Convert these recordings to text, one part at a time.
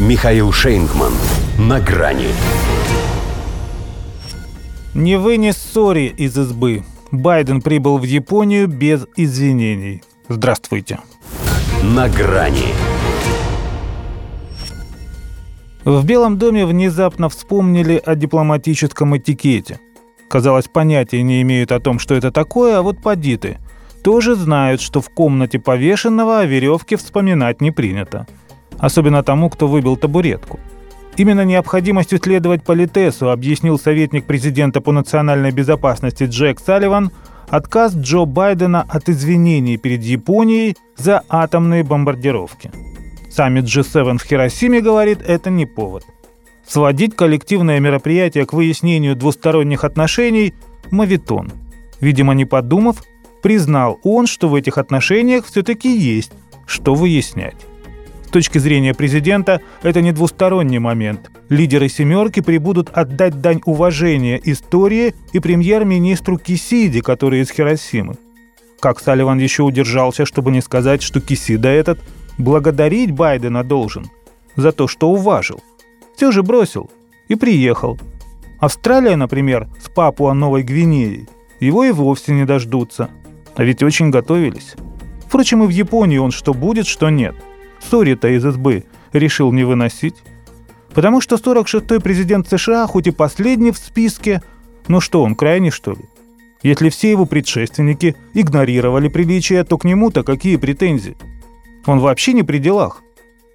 Михаил Шейнгман. На грани. Не вынес ссори из избы. Байден прибыл в Японию без извинений. Здравствуйте. На грани. В Белом доме внезапно вспомнили о дипломатическом этикете. Казалось, понятия не имеют о том, что это такое, а вот поди ты. Тоже знают, что в комнате повешенного о веревке вспоминать не принято. Особенно тому, кто выбил табуретку. Именно необходимостью следовать политесу объяснил советник президента по национальной безопасности Джек Салливан отказ Джо Байдена от извинений перед Японией за атомные бомбардировки. Саммит G7 в Хиросиме, говорит, это не повод. Сводить коллективное мероприятие к выяснению двусторонних отношений – мавитон. Видимо, не подумав, признал он, что в этих отношениях все-таки есть что выяснять. С точки зрения президента, это не двусторонний момент. Лидеры «семерки» прибудут отдать дань уважения истории и премьер-министру Кисиде, который из Хиросимы. Как Салливан еще удержался, чтобы не сказать, что Кисида этот – благодарить Байдена должен за то, что уважил. Все же бросил и приехал. Австралия, например, с Папуа-Новой Гвинеей, его и вовсе не дождутся. А ведь очень готовились. Впрочем, и в Японии он что будет, что нет. Сори-то из СБ решил не выносить. Потому что 46-й президент США, хоть и последний в списке, но что он, крайний что ли? Если все его предшественники игнорировали приличия, то к нему-то какие претензии? Он вообще не при делах,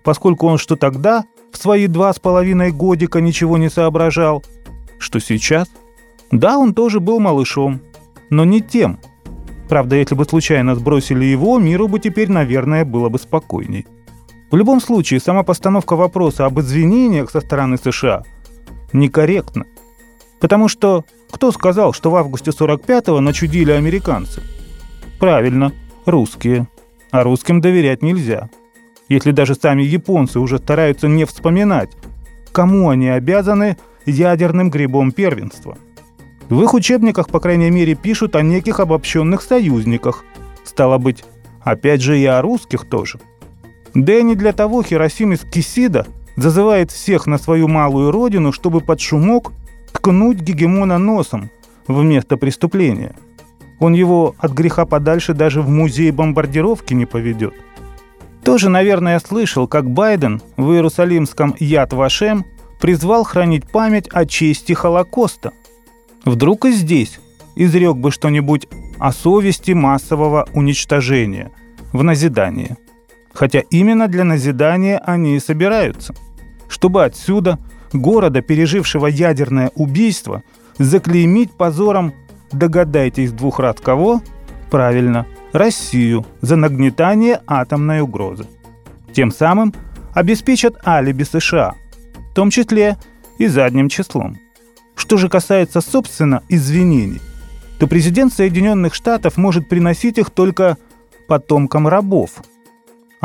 поскольку он что тогда, в свои два с половиной годика, ничего не соображал, что сейчас. Да, он тоже был малышом, но не тем. Правда, если бы случайно сбросили его, миру бы теперь, наверное, было бы спокойней. В любом случае, сама постановка вопроса об извинениях со стороны США некорректна. Потому что кто сказал, что в августе 45-го начудили американцы? Правильно, русские а русским доверять нельзя. Если даже сами японцы уже стараются не вспоминать, кому они обязаны ядерным грибом первенства. В их учебниках, по крайней мере, пишут о неких обобщенных союзниках. Стало быть, опять же и о русских тоже. Да и не для того Хиросимис Кисида зазывает всех на свою малую родину, чтобы под шумок ткнуть гегемона носом вместо преступления – он его от греха подальше даже в музей бомбардировки не поведет. Тоже, наверное, слышал, как Байден в Иерусалимском Яд Вашем призвал хранить память о чести Холокоста. Вдруг и здесь изрек бы что-нибудь о совести массового уничтожения в назидание. Хотя именно для назидания они и собираются. Чтобы отсюда, города, пережившего ядерное убийство, заклеймить позором Догадайтесь двух раз кого? Правильно, Россию за нагнетание атомной угрозы. Тем самым обеспечат алиби США, в том числе и задним числом. Что же касается, собственно, извинений, то президент Соединенных Штатов может приносить их только потомкам рабов.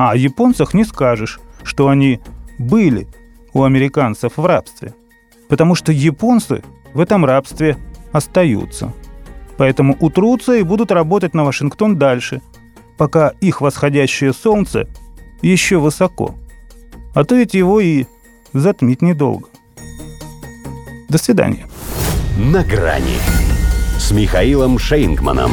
А о японцах не скажешь, что они были у американцев в рабстве. Потому что японцы в этом рабстве остаются – Поэтому утрутся и будут работать на Вашингтон дальше, пока их восходящее солнце еще высоко. А то ведь его и затмить недолго. До свидания. На грани с Михаилом Шейнгманом.